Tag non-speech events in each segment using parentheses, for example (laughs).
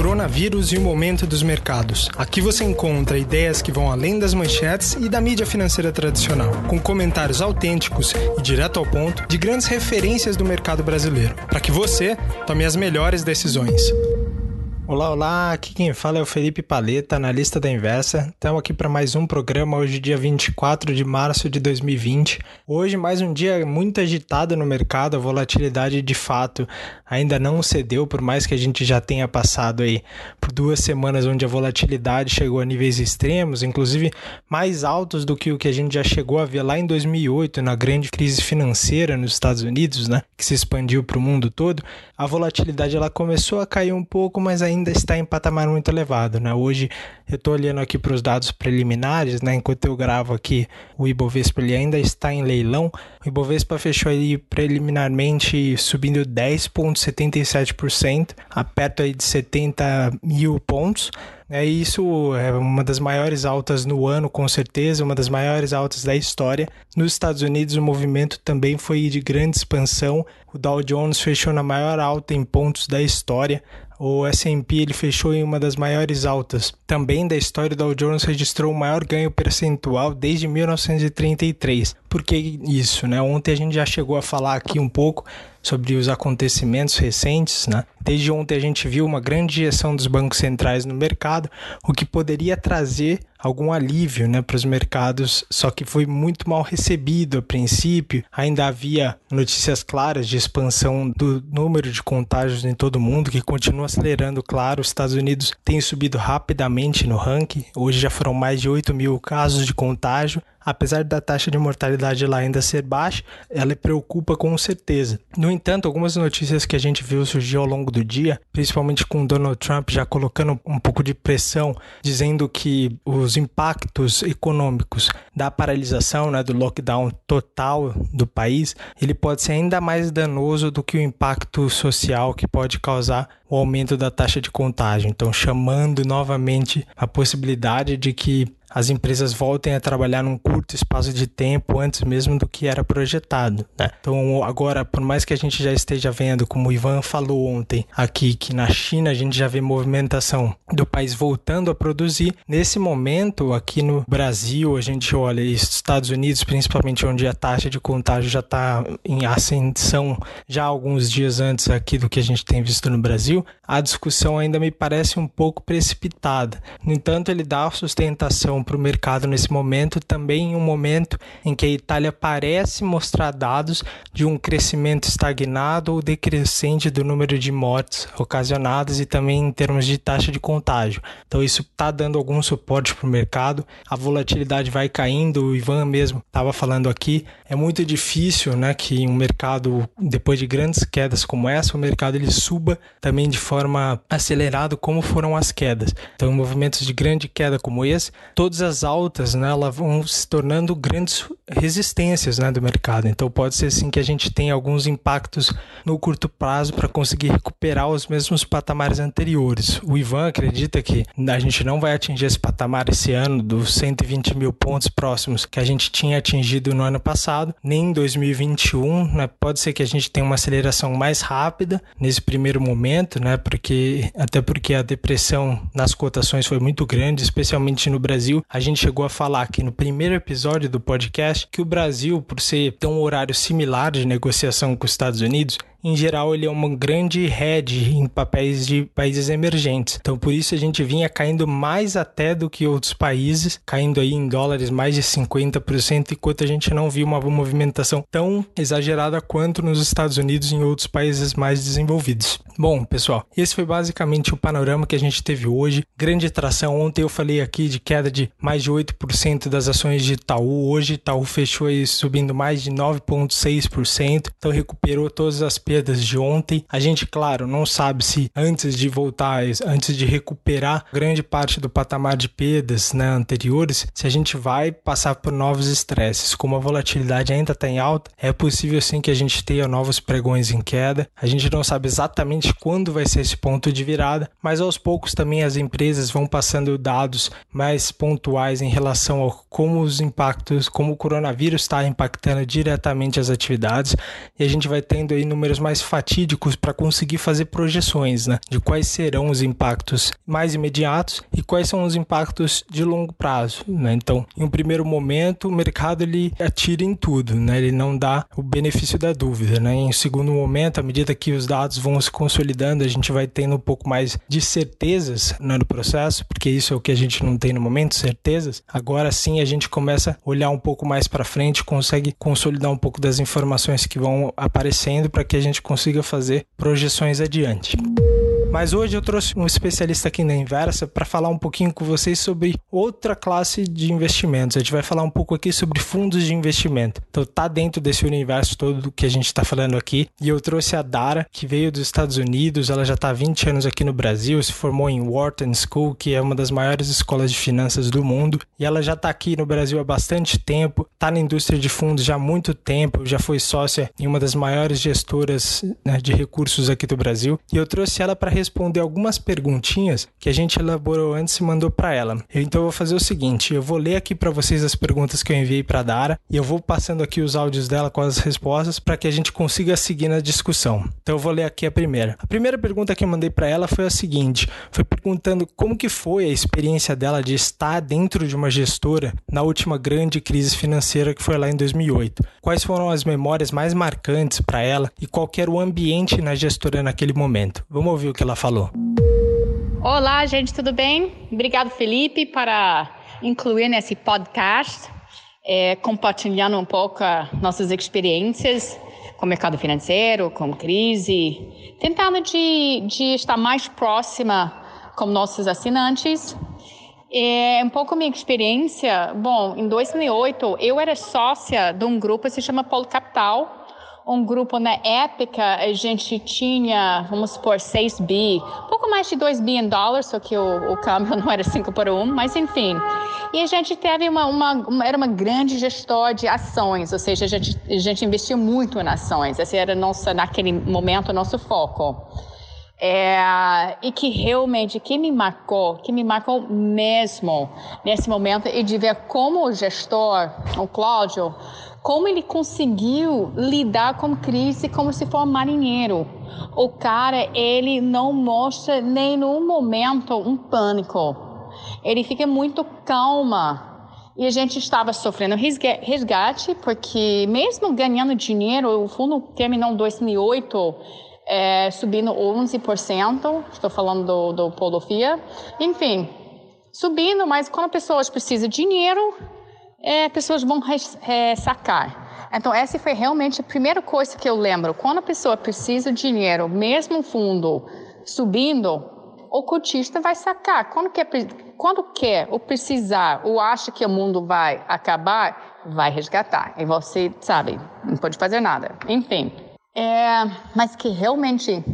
Coronavírus e o momento dos mercados. Aqui você encontra ideias que vão além das manchetes e da mídia financeira tradicional, com comentários autênticos e direto ao ponto de grandes referências do mercado brasileiro, para que você tome as melhores decisões. Olá, olá, aqui quem fala é o Felipe Paleta, analista da Inversa. Estamos aqui para mais um programa, hoje dia 24 de março de 2020. Hoje mais um dia muito agitado no mercado, a volatilidade de fato ainda não cedeu, por mais que a gente já tenha passado aí por duas semanas onde a volatilidade chegou a níveis extremos, inclusive mais altos do que o que a gente já chegou a ver lá em 2008, na grande crise financeira nos Estados Unidos, né, que se expandiu para o mundo todo. A volatilidade ela começou a cair um pouco, mas ainda ainda está em patamar muito elevado. Né? Hoje eu estou olhando aqui para os dados preliminares, né? enquanto eu gravo aqui, o Ibovespa ele ainda está em leilão. O Ibovespa fechou aí preliminarmente subindo 10,77%, a perto aí de 70 mil pontos. É isso, é uma das maiores altas no ano, com certeza, uma das maiores altas da história. Nos Estados Unidos, o movimento também foi de grande expansão. O Dow Jones fechou na maior alta em pontos da história, o S&P ele fechou em uma das maiores altas. Também da história, o Dow Jones registrou o maior ganho percentual desde 1933. Por que isso? Né? Ontem a gente já chegou a falar aqui um pouco sobre os acontecimentos recentes. Né? Desde ontem a gente viu uma grande injeção dos bancos centrais no mercado, o que poderia trazer algum alívio né, para os mercados, só que foi muito mal recebido a princípio. Ainda havia notícias claras de expansão do número de contágios em todo o mundo, que continua acelerando, claro. Os Estados Unidos têm subido rapidamente no ranking, hoje já foram mais de 8 mil casos de contágio apesar da taxa de mortalidade lá ainda ser baixa, ela preocupa com certeza. No entanto, algumas notícias que a gente viu surgir ao longo do dia, principalmente com Donald Trump já colocando um pouco de pressão, dizendo que os impactos econômicos da paralisação, né, do lockdown total do país, ele pode ser ainda mais danoso do que o impacto social que pode causar o aumento da taxa de contágio. Então, chamando novamente a possibilidade de que as empresas voltem a trabalhar num curto espaço de tempo antes mesmo do que era projetado. Né? Então, agora, por mais que a gente já esteja vendo, como o Ivan falou ontem aqui, que na China a gente já vê movimentação do país voltando a produzir, nesse momento, aqui no Brasil, a gente olha Estados Unidos, principalmente onde a taxa de contágio já está em ascensão já alguns dias antes aqui do que a gente tem visto no Brasil, a discussão ainda me parece um pouco precipitada. No entanto, ele dá sustentação para o mercado nesse momento, também em um momento em que a Itália parece mostrar dados de um crescimento estagnado ou decrescente do número de mortes ocasionadas e também em termos de taxa de contágio. Então isso está dando algum suporte para o mercado, a volatilidade vai caindo, o Ivan mesmo estava falando aqui, é muito difícil né, que um mercado, depois de grandes quedas como essa, o mercado ele suba também de forma acelerada como foram as quedas. Então movimentos de grande queda como esse, todas as altas, né, elas vão se tornando grandes resistências, né, do mercado. Então pode ser assim que a gente tenha alguns impactos no curto prazo para conseguir recuperar os mesmos patamares anteriores. O Ivan acredita que a gente não vai atingir esse patamar esse ano dos 120 mil pontos próximos que a gente tinha atingido no ano passado, nem em 2021. Né? Pode ser que a gente tenha uma aceleração mais rápida nesse primeiro momento, né? Porque até porque a depressão nas cotações foi muito grande, especialmente no Brasil a gente chegou a falar aqui no primeiro episódio do podcast que o Brasil, por ser um horário similar de negociação com os Estados Unidos, em geral, ele é uma grande hedge em papéis de países emergentes. Então, por isso a gente vinha caindo mais até do que outros países, caindo aí em dólares mais de 50%, enquanto a gente não viu uma movimentação tão exagerada quanto nos Estados Unidos e em outros países mais desenvolvidos. Bom, pessoal, esse foi basicamente o panorama que a gente teve hoje. Grande tração. Ontem eu falei aqui de queda de mais de 8% das ações de Itaú. Hoje Itaú fechou aí subindo mais de 9,6%. Então recuperou todas as perdas de ontem. A gente, claro, não sabe se antes de voltar, antes de recuperar grande parte do patamar de perdas né, anteriores, se a gente vai passar por novos estresses. Como a volatilidade ainda está em alta, é possível sim que a gente tenha novos pregões em queda. A gente não sabe exatamente quando vai ser esse ponto de virada, mas aos poucos também as empresas vão passando dados mais pontuais em relação a como os impactos, como o coronavírus está impactando diretamente as atividades e a gente vai tendo aí números mais fatídicos para conseguir fazer projeções, né, de quais serão os impactos mais imediatos e quais são os impactos de longo prazo, né? Então, em um primeiro momento, o mercado ele atira em tudo, né? Ele não dá o benefício da dúvida, né? Em segundo momento, à medida que os dados vão se consolidando, a gente vai tendo um pouco mais de certezas né, no processo, porque isso é o que a gente não tem no momento, certezas. Agora sim a gente começa a olhar um pouco mais para frente, consegue consolidar um pouco das informações que vão aparecendo para que a gente consiga fazer projeções adiante. Mas hoje eu trouxe um especialista aqui na Inversa para falar um pouquinho com vocês sobre outra classe de investimentos. A gente vai falar um pouco aqui sobre fundos de investimento. Então tá dentro desse universo todo que a gente está falando aqui. E eu trouxe a Dara, que veio dos Estados Unidos, ela já está há 20 anos aqui no Brasil, se formou em Wharton School, que é uma das maiores escolas de finanças do mundo, e ela já está aqui no Brasil há bastante tempo, está na indústria de fundos já há muito tempo, já foi sócia em uma das maiores gestoras né, de recursos aqui do Brasil. E eu trouxe ela para responder algumas perguntinhas que a gente elaborou antes e mandou para ela. Então eu vou fazer o seguinte, eu vou ler aqui para vocês as perguntas que eu enviei para Dara e eu vou passando aqui os áudios dela com as respostas para que a gente consiga seguir na discussão. Então eu vou ler aqui a primeira. A primeira pergunta que eu mandei para ela foi a seguinte, foi perguntando como que foi a experiência dela de estar dentro de uma gestora na última grande crise financeira que foi lá em 2008. Quais foram as memórias mais marcantes para ela e qual era o ambiente na gestora naquele momento. Vamos ouvir o que ela ela falou. Olá, gente, tudo bem? Obrigado, Felipe, para incluir nesse podcast, é, compartilhando um pouco nossas experiências com o mercado financeiro, com crise, tentando de, de estar mais próxima com nossos assinantes. É, um pouco minha experiência, bom, em 2008 eu era sócia de um grupo que se chama Polo Capital, um grupo na época, a gente tinha, vamos supor, 6 bi, pouco mais de 2 bi em dólares, só que o, o câmbio (laughs) não era 5 por 1, mas enfim. E a gente teve uma, uma, uma, era uma grande gestor de ações, ou seja, a gente, a gente investiu muito em ações, esse era nossa, naquele momento, o nosso foco. É, e que realmente, que me marcou, que me marcou mesmo nesse momento, e de ver como o gestor, o Cláudio, como ele conseguiu lidar com crise como se for um marinheiro. O cara, ele não mostra nem num momento um pânico. Ele fica muito calma. E a gente estava sofrendo resgate, porque mesmo ganhando dinheiro, o fundo terminou em 2008 é, subindo 11%, estou falando do, do Polofia. Enfim, subindo, mas quando pessoas precisam de dinheiro, é, pessoas vão é, sacar. Então, essa foi realmente a primeira coisa que eu lembro. Quando a pessoa precisa de dinheiro, mesmo fundo subindo, o cotista vai sacar. Quando quer, quando quer ou precisar ou acha que o mundo vai acabar, vai resgatar. E você, sabe, não pode fazer nada. Enfim. É, mas que realmente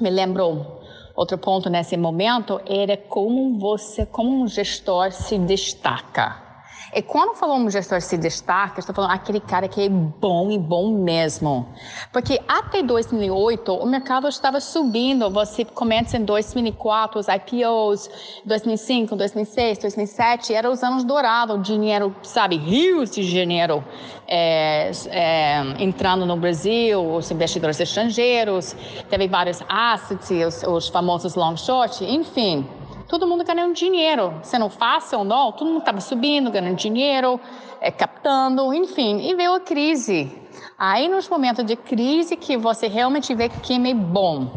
me lembrou outro ponto nesse momento era como você, como um gestor, se destaca. E quando falamos gestor se destaca, estou falando aquele cara que é bom e bom mesmo. Porque até 2008 o mercado estava subindo. Você começa em 2004 os IPOs, 2005, 2006, 2007 eram os anos dourados, dinheiro, sabe, rios de dinheiro é, é, entrando no Brasil, os investidores estrangeiros, teve vários assets, os, os famosos long short, enfim todo mundo ganhando dinheiro, sendo fácil ou não, todo mundo estava subindo, ganhando dinheiro, é, captando, enfim, e veio a crise. Aí, nos momentos de crise, que você realmente vê quem é bom.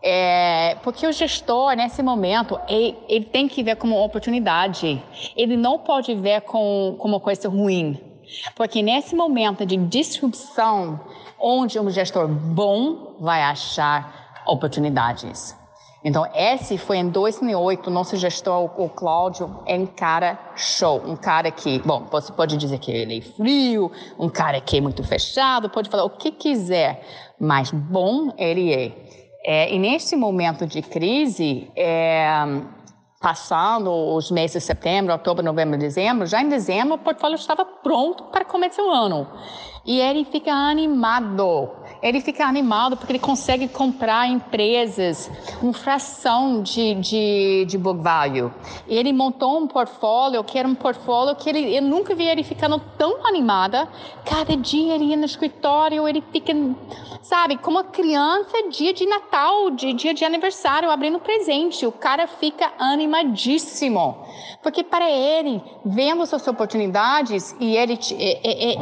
É, porque o gestor, nesse momento, ele, ele, tem que ver como oportunidade. Ele não pode ver com, como uma coisa ruim. Porque nesse momento de disrupção, onde um gestor bom vai achar oportunidades. Então, esse foi em 2008, nosso gestor, o Cláudio, é um cara show, um cara que, bom, você pode dizer que ele é frio, um cara que é muito fechado, pode falar o que quiser, mas bom ele é. é e nesse momento de crise, é, passando os meses de setembro, outubro, novembro, dezembro, já em dezembro o portfólio estava pronto para começar o ano. E ele fica animado ele fica animado porque ele consegue comprar empresas uma fração de, de, de book value. E ele montou um portfólio que era um portfólio que ele, eu nunca vi ele ficando tão animada. Cada dia ele ia no escritório, ele fica, sabe, como criança, dia de Natal, de, dia de aniversário, abrindo presente. O cara fica animadíssimo. Porque para ele, vendo suas oportunidades, e ele,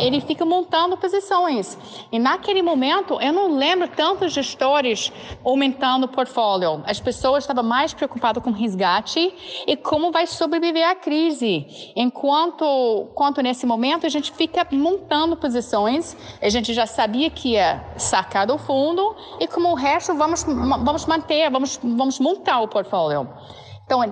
ele fica montando posições. E naquele momento, eu não lembro tantos gestores aumentando o portfólio. As pessoas estavam mais preocupadas com resgate e como vai sobreviver à crise. Enquanto, enquanto nesse momento a gente fica montando posições, a gente já sabia que ia sacar do fundo e como o resto vamos, vamos manter, vamos, vamos montar o portfólio. Então, é,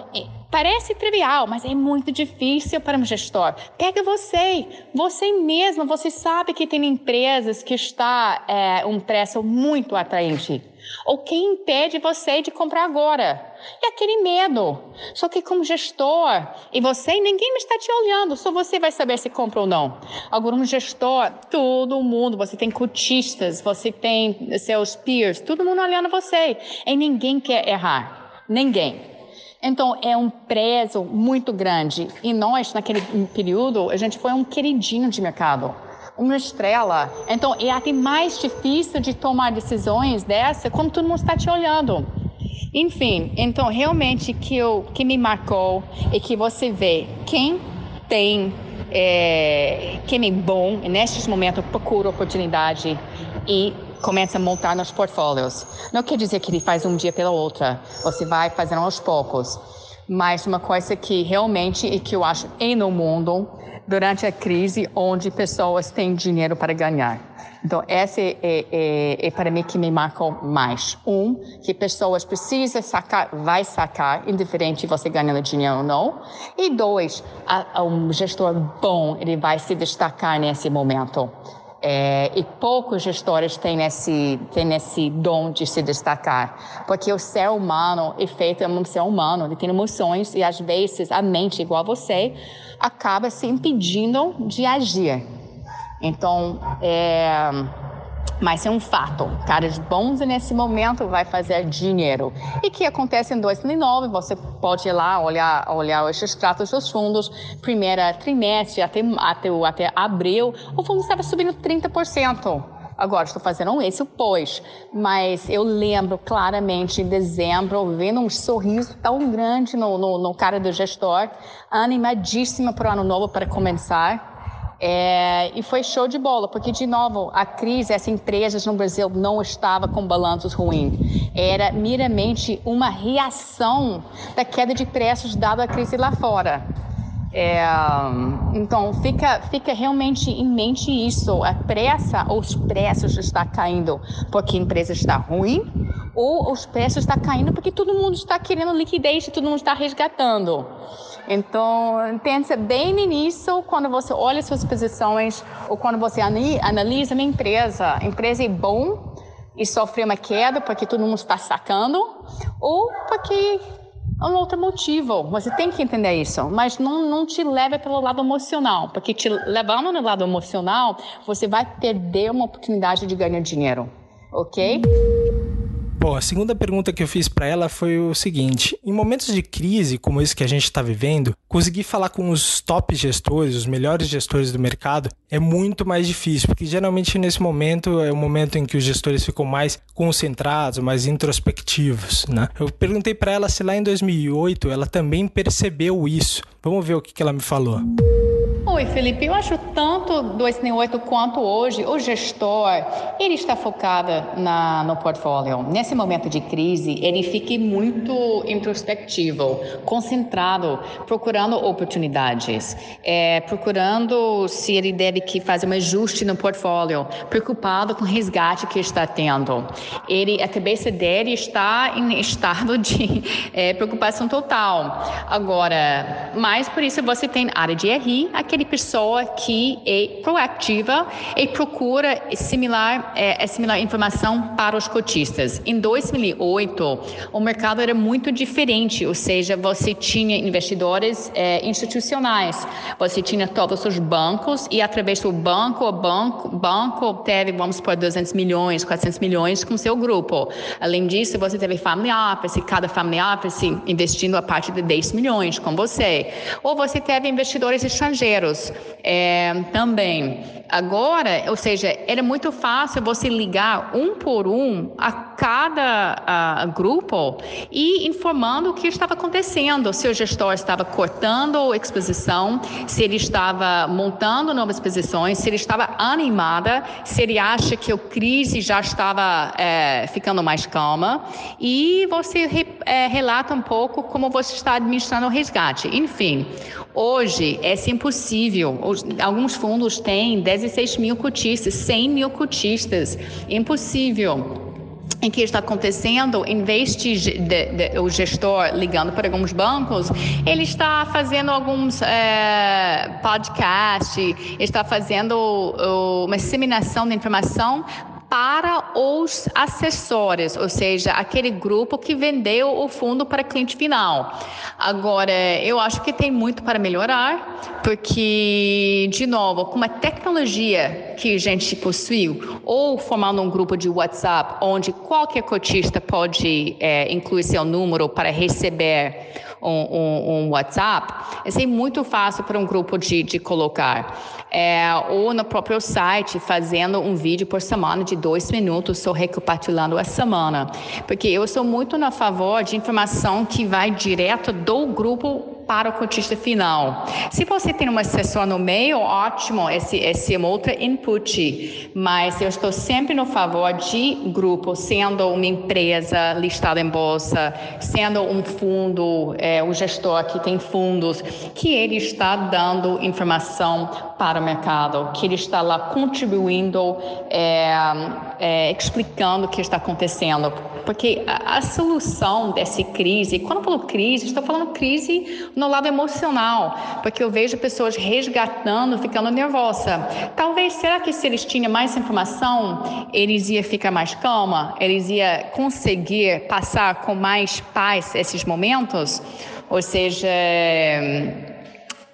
parece trivial, mas é muito difícil para um gestor. Pega você, você mesmo, você sabe que tem empresas que está é, um preço muito atraente. Ou quem impede você de comprar agora? É aquele medo. Só que como gestor, e você, ninguém está te olhando, só você vai saber se compra ou não. Agora, um gestor, todo mundo, você tem cotistas, você tem seus peers, todo mundo olhando você. E ninguém quer errar. Ninguém. Então, é um preço muito grande. E nós, naquele período, a gente foi um queridinho de mercado. Uma estrela. Então, é até mais difícil de tomar decisões dessa quando todo mundo está te olhando. Enfim, então, realmente, que, eu, que me marcou é que você vê quem tem, é, quem é bom, nestes momentos procura oportunidade e começa a montar nos portfólios. Não quer dizer que ele faz um dia pela outra, você vai fazendo aos poucos. Mas uma coisa que realmente e que eu acho em no mundo durante a crise onde pessoas têm dinheiro para ganhar. Então, essa é, é, é, para mim que me marcou mais. Um, que pessoas precisam sacar, vai sacar, indiferente você ganhando dinheiro ou não. E dois, a, a um gestor bom, ele vai se destacar nesse momento. É, e poucos gestores têm esse, têm esse dom de se destacar, porque o ser humano é feito um ser humano, ele tem emoções e às vezes a mente, igual a você, acaba se impedindo de agir. Então, é, mas é um fato. Caras bons nesse momento vai fazer dinheiro. E que acontece em 2009, você pode ir lá olhar, olhar os extratos dos fundos, primeira trimestre até, até, até abril, o fundo estava subindo 30%. Agora estou fazendo esse pós, mas eu lembro claramente em dezembro, vendo um sorriso tão grande no, no, no cara do gestor, animadíssima para o ano novo para começar. É, e foi show de bola, porque, de novo, a crise, essas empresas no Brasil não estavam com balanços ruins. Era meramente uma reação da queda de preços dada a crise lá fora. É, então, fica, fica realmente em mente isso. A pressa, os preços estão caindo porque a empresa está ruim, ou os preços estão caindo porque todo mundo está querendo liquidez todo mundo está resgatando. Então, pensa bem nisso quando você olha suas posições ou quando você analisa uma empresa. A empresa é bom e sofreu uma queda porque todo mundo está sacando, ou porque é um outro motivo. Você tem que entender isso, mas não, não te leve pelo lado emocional, porque te levando no lado emocional, você vai perder uma oportunidade de ganhar dinheiro, ok? Bom, a segunda pergunta que eu fiz para ela foi o seguinte: em momentos de crise como esse que a gente está vivendo, conseguir falar com os top gestores, os melhores gestores do mercado, é muito mais difícil, porque geralmente nesse momento é o momento em que os gestores ficam mais concentrados, mais introspectivos, né? Eu perguntei para ela se lá em 2008 ela também percebeu isso. Vamos ver o que, ela me falou. Oi, Felipe. Eu acho tanto 2008 quanto hoje, o gestor, ele está focado na, no portfólio. Nesse momento de crise, ele fica muito introspectivo, concentrado, procurando oportunidades, é, procurando se ele deve que fazer um ajuste no portfólio, preocupado com o resgate que está tendo. Ele, a cabeça dele está em estado (laughs) de é, preocupação total. Agora, mais por isso você tem área de RI, aquele aquele pessoa que é proativa e procura similar, é, similar informação para os cotistas. Em 2008, o mercado era muito diferente, ou seja, você tinha investidores é, institucionais, você tinha todos os bancos e através do banco, o banco, banco teve, vamos supor, 200 milhões, 400 milhões com seu grupo. Além disso, você teve family office, cada family office investindo a parte de 10 milhões com você. Ou você teve investidores estrangeiros é, também. Agora, ou seja, era muito fácil você ligar um por um a cada grupo e informando o que estava acontecendo. Se o gestor estava cortando a exposição, se ele estava montando novas exposições, se ele estava animada, se ele acha que a crise já estava é, ficando mais calma. E você re, é, relata um pouco como você está administrando o resgate. Enfim, hoje é impossível. Alguns fundos têm 16 mil cotistas, 100 mil cotistas. Impossível. Em que está acontecendo, em vez de, de, de, o gestor ligando para alguns bancos, ele está fazendo alguns é, podcasts, está fazendo uma disseminação de informação para os assessores, ou seja, aquele grupo que vendeu o fundo para cliente final. Agora, eu acho que tem muito para melhorar, porque, de novo, com a tecnologia que a gente possuiu, ou formando um grupo de WhatsApp, onde qualquer cotista pode é, incluir seu número para receber um, um, um WhatsApp, é muito fácil para um grupo de, de colocar. É, ou no próprio site, fazendo um vídeo por semana de dois minutos, só recapitulando a semana. Porque eu sou muito na favor de informação que vai direto do grupo para o cotista final. Se você tem uma sessão no meio, ótimo, esse, esse é um outro input, mas eu estou sempre no favor de grupo, sendo uma empresa listada em bolsa, sendo um fundo, é, o gestor que tem fundos, que ele está dando informação para o mercado, que ele está lá contribuindo, é, é, explicando o que está acontecendo. Porque a, a solução dessa crise, quando eu falo crise, estou falando crise no lado emocional, porque eu vejo pessoas resgatando, ficando nervosa. Talvez, será que se eles tinham mais informação, eles iam ficar mais calma? Eles iam conseguir passar com mais paz esses momentos? Ou seja,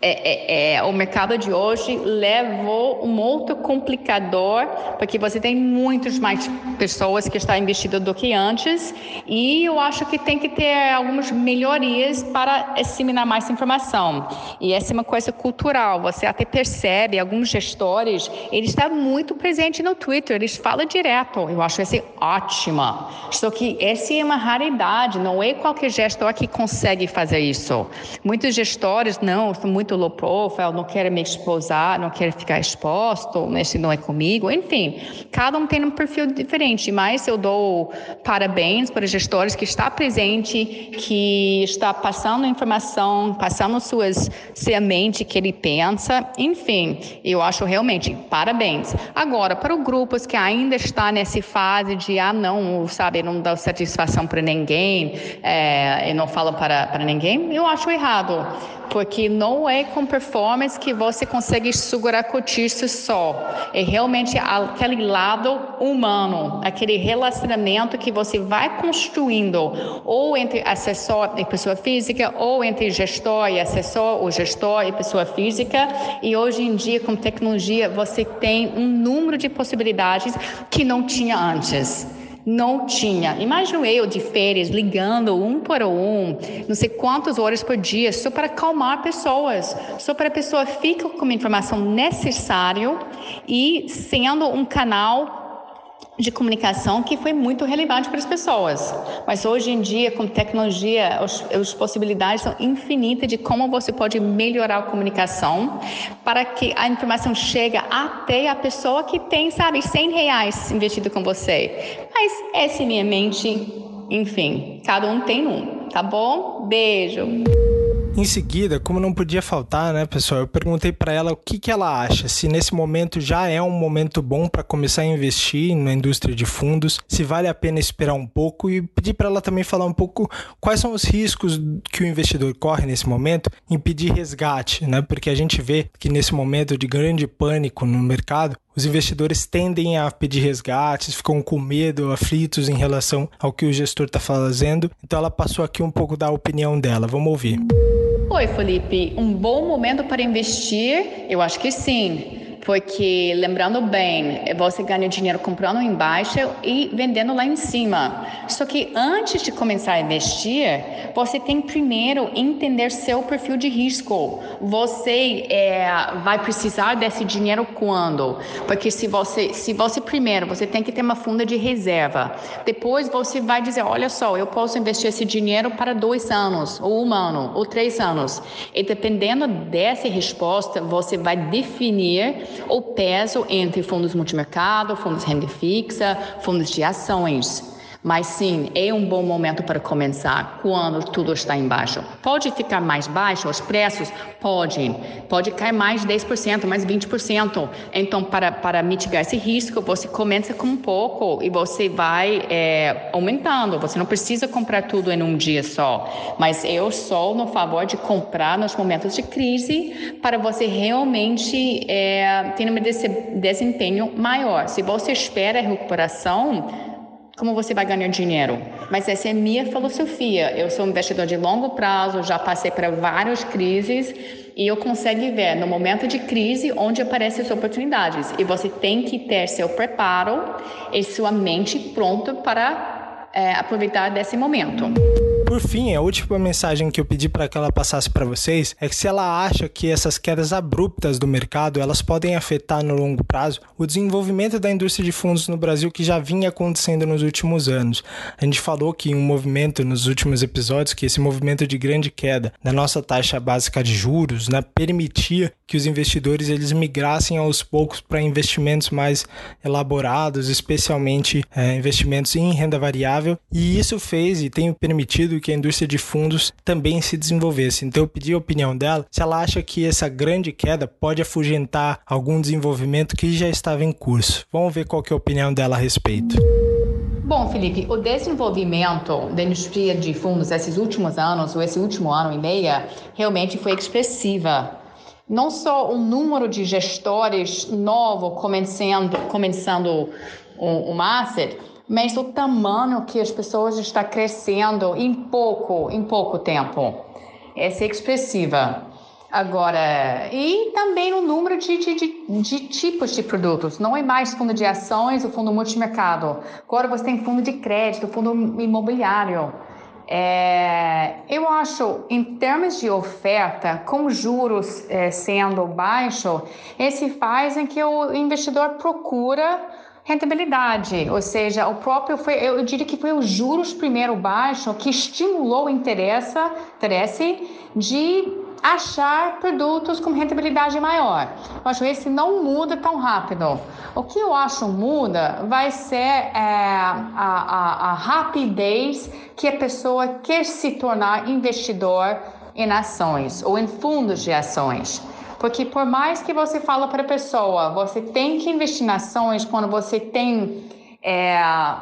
é, é, é, o mercado de hoje levou um outro complicador, porque você tem muitas mais pessoas que estão investidas do que antes, e eu acho que tem que ter algumas melhorias para disseminar mais informação. E essa é uma coisa cultural, você até percebe, alguns gestores, eles estão muito presentes no Twitter, eles falam direto, eu acho isso ótima. Só que essa é uma raridade, não é qualquer gestor que consegue fazer isso. Muitos gestores, não, são muito muito low profile, não quero me exposar, não quero ficar exposto, esse não é comigo, enfim, cada um tem um perfil diferente, mas eu dou parabéns para os gestores que está presente, que está passando informação, passando suas sua mente que ele pensa, enfim, eu acho realmente parabéns. Agora, para os grupos que ainda está nessa fase de ah não, sabe, não dá satisfação para ninguém, é, não falam para para ninguém, eu acho errado porque não é com performance que você consegue segurar cotista só. É realmente aquele lado humano, aquele relacionamento que você vai construindo, ou entre assessor e pessoa física, ou entre gestor e assessor, ou gestor e pessoa física. E hoje em dia, com tecnologia, você tem um número de possibilidades que não tinha antes não tinha. Imagino eu de férias ligando um por um, não sei quantas horas por dia, só para acalmar pessoas, só para a pessoa ficar com a informação necessária e sendo um canal de comunicação que foi muito relevante para as pessoas. Mas hoje em dia, com tecnologia, as possibilidades são infinitas de como você pode melhorar a comunicação para que a informação chegue até a pessoa que tem, sabe, 100 reais investido com você. Mas essa é minha mente, enfim, cada um tem um, tá bom? Beijo! Em seguida, como não podia faltar, né, pessoal, eu perguntei para ela o que, que ela acha, se nesse momento já é um momento bom para começar a investir na indústria de fundos, se vale a pena esperar um pouco e pedir para ela também falar um pouco quais são os riscos que o investidor corre nesse momento em pedir resgate, né? Porque a gente vê que nesse momento de grande pânico no mercado, os investidores tendem a pedir resgates, ficam com medo, aflitos em relação ao que o gestor está fazendo. Então ela passou aqui um pouco da opinião dela. Vamos ouvir. Oi, Felipe. Um bom momento para investir? Eu acho que sim porque lembrando bem, você ganha dinheiro comprando embaixo e vendendo lá em cima. Só que antes de começar a investir, você tem primeiro entender seu perfil de risco. Você é, vai precisar desse dinheiro quando? Porque se você, se você primeiro, você tem que ter uma funda de reserva. Depois você vai dizer, olha só, eu posso investir esse dinheiro para dois anos, ou um ano, ou três anos. E dependendo dessa resposta, você vai definir o peso entre fundos multimercado, fundos renda fixa, fundos de ações. Mas sim, é um bom momento para começar quando tudo está embaixo. Pode ficar mais baixo os preços? Pode. Pode cair mais 10%, mais 20%. Então, para, para mitigar esse risco, você começa com um pouco e você vai é, aumentando. Você não precisa comprar tudo em um dia só. Mas eu sou no favor de comprar nos momentos de crise para você realmente é, ter um desempenho maior. Se você espera a recuperação, como você vai ganhar dinheiro. Mas essa é minha filosofia. Eu sou um investidor de longo prazo, já passei por várias crises e eu consigo ver no momento de crise onde aparecem as oportunidades. E você tem que ter seu preparo e sua mente pronta para é, aproveitar desse momento. Por fim, a última mensagem que eu pedi para que ela passasse para vocês é que se ela acha que essas quedas abruptas do mercado elas podem afetar no longo prazo o desenvolvimento da indústria de fundos no Brasil que já vinha acontecendo nos últimos anos. A gente falou que um movimento nos últimos episódios que esse movimento de grande queda da nossa taxa básica de juros, né, permitia que os investidores eles migrassem aos poucos para investimentos mais elaborados, especialmente é, investimentos em renda variável, e isso fez e tem permitido que a indústria de fundos também se desenvolvesse. Então eu pedi a opinião dela se ela acha que essa grande queda pode afugentar algum desenvolvimento que já estava em curso. Vamos ver qual é a opinião dela a respeito. Bom, Felipe, o desenvolvimento da indústria de fundos esses últimos anos, ou esse último ano e meio, realmente foi expressiva. Não só o número de gestores novo começando, começando o, o asset, mas o tamanho que as pessoas estão crescendo em pouco, em pouco tempo. Essa é expressiva. Agora, e também o número de, de, de, de, tipos de produtos. Não é mais fundo de ações, o fundo multimercado. Agora você tem fundo de crédito, fundo imobiliário. É, eu acho, em termos de oferta, com juros é, sendo baixo, esse faz em que o investidor procura rentabilidade, ou seja, o próprio foi, eu diria que foi os juros primeiro baixo que estimulou o interesse, interesse de achar produtos com rentabilidade maior. Eu acho que esse não muda tão rápido. O que eu acho muda vai ser é, a, a, a rapidez que a pessoa quer se tornar investidor em ações ou em fundos de ações. Porque por mais que você fala para a pessoa, você tem que investir em ações quando você tem é,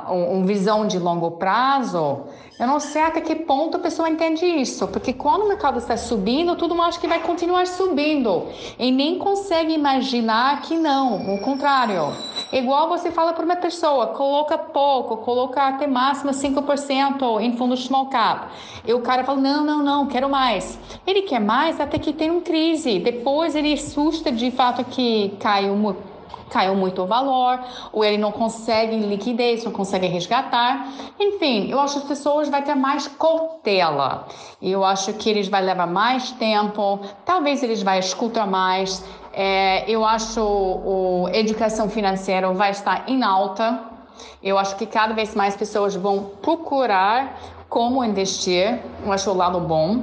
um, um visão de longo prazo, eu não sei até que ponto a pessoa entende isso, porque quando o mercado está subindo, todo mundo acha que vai continuar subindo e nem consegue imaginar que não, o contrário. Igual você fala para uma pessoa, coloca pouco, coloca até máximo 5% em fundo small cap. E o cara fala, não, não, não, quero mais. Ele quer mais até que tem uma crise. Depois ele assusta de fato que cai uma caiu muito o valor, ou ele não consegue liquidez, não consegue resgatar. Enfim, eu acho que as pessoas vão ter mais cautela. Eu acho que eles vão levar mais tempo, talvez eles vão escutar mais. É, eu acho o educação financeira vai estar em alta. Eu acho que cada vez mais pessoas vão procurar como investir. Eu acho o lado bom.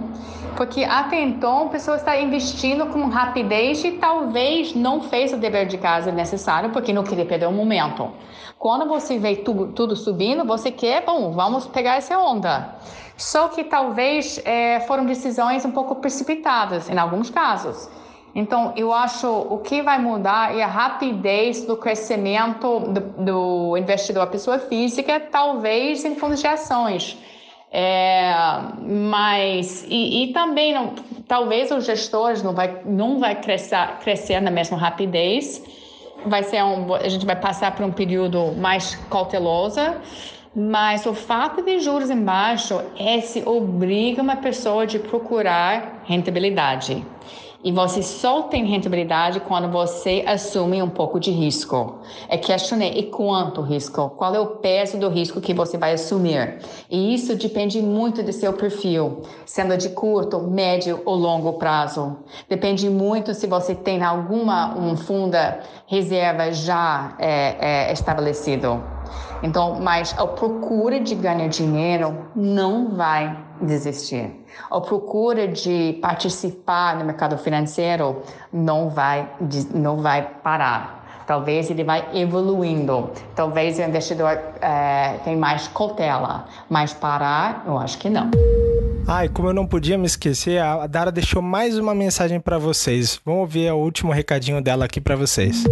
Porque até então a pessoa está investindo com rapidez e talvez não fez o dever de casa necessário porque não queria perder o momento. Quando você vê tudo, tudo subindo, você quer, bom, vamos pegar essa onda. Só que talvez é, foram decisões um pouco precipitadas em alguns casos. Então, eu acho o que vai mudar é a rapidez do crescimento do, do investidor, pessoa física, talvez em fundos de ações. É, mas e, e também não, talvez os gestores não vai não vai crescer, crescer na mesma rapidez. Vai ser um, a gente vai passar por um período mais cauteloso mas o fato de juros em baixo é se obriga uma pessoa de procurar rentabilidade e você só tem rentabilidade quando você assume um pouco de risco. É questionar e quanto risco? Qual é o peso do risco que você vai assumir? E isso depende muito do seu perfil, sendo de curto, médio ou longo prazo. Depende muito se você tem alguma um fundo reserva já é, é, estabelecido. Então, mas a procura de ganhar dinheiro não vai desistir. A procura de participar no mercado financeiro não vai, não vai parar. Talvez ele vai evoluindo. Talvez o investidor é, tenha mais cautela. Mas parar, eu acho que não. E como eu não podia me esquecer, a Dara deixou mais uma mensagem para vocês. Vamos ouvir o último recadinho dela aqui para vocês.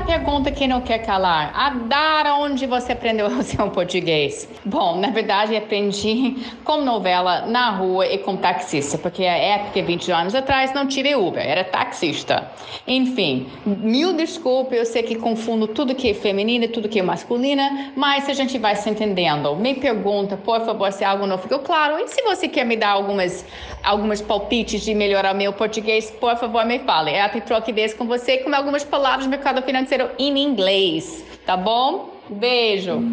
Pergunta que não quer calar: a Dara, onde você aprendeu o seu português? Bom, na verdade, aprendi com novela na rua e com taxista, porque a época, 20 anos atrás, não tive Uber, era taxista. Enfim, mil desculpas, eu sei que confundo tudo que é feminino e tudo que é masculina, mas a gente vai se entendendo. Me pergunta, por favor, se algo não ficou claro. E se você quer me dar algumas, algumas palpites de melhorar meu português, por favor, me fale. É a troca ideias com você com algumas palavras do mercado financeiro em inglês, tá bom? Beijo!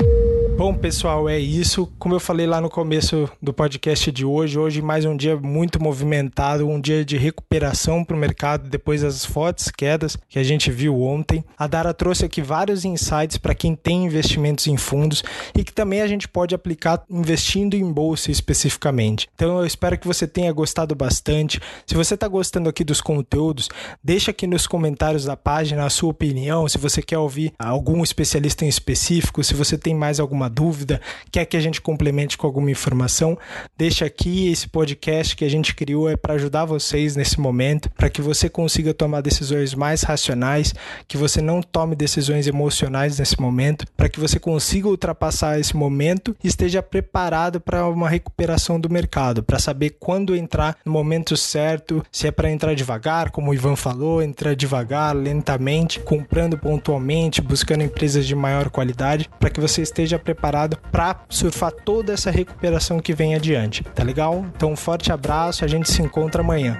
Bom, pessoal, é isso. Como eu falei lá no começo do podcast de hoje, hoje mais um dia muito movimentado, um dia de recuperação para o mercado depois das fortes quedas que a gente viu ontem. A Dara trouxe aqui vários insights para quem tem investimentos em fundos e que também a gente pode aplicar investindo em bolsa especificamente. Então eu espero que você tenha gostado bastante. Se você está gostando aqui dos conteúdos, deixa aqui nos comentários da página a sua opinião, se você quer ouvir algum especialista em específico, se você tem mais alguma alguma dúvida, quer que a gente complemente com alguma informação, deixa aqui esse podcast que a gente criou é para ajudar vocês nesse momento, para que você consiga tomar decisões mais racionais, que você não tome decisões emocionais nesse momento, para que você consiga ultrapassar esse momento e esteja preparado para uma recuperação do mercado, para saber quando entrar no momento certo, se é para entrar devagar, como o Ivan falou, entrar devagar, lentamente, comprando pontualmente, buscando empresas de maior qualidade, para que você esteja preparado preparado para surfar toda essa recuperação que vem adiante, tá legal? Então, um forte abraço, a gente se encontra amanhã.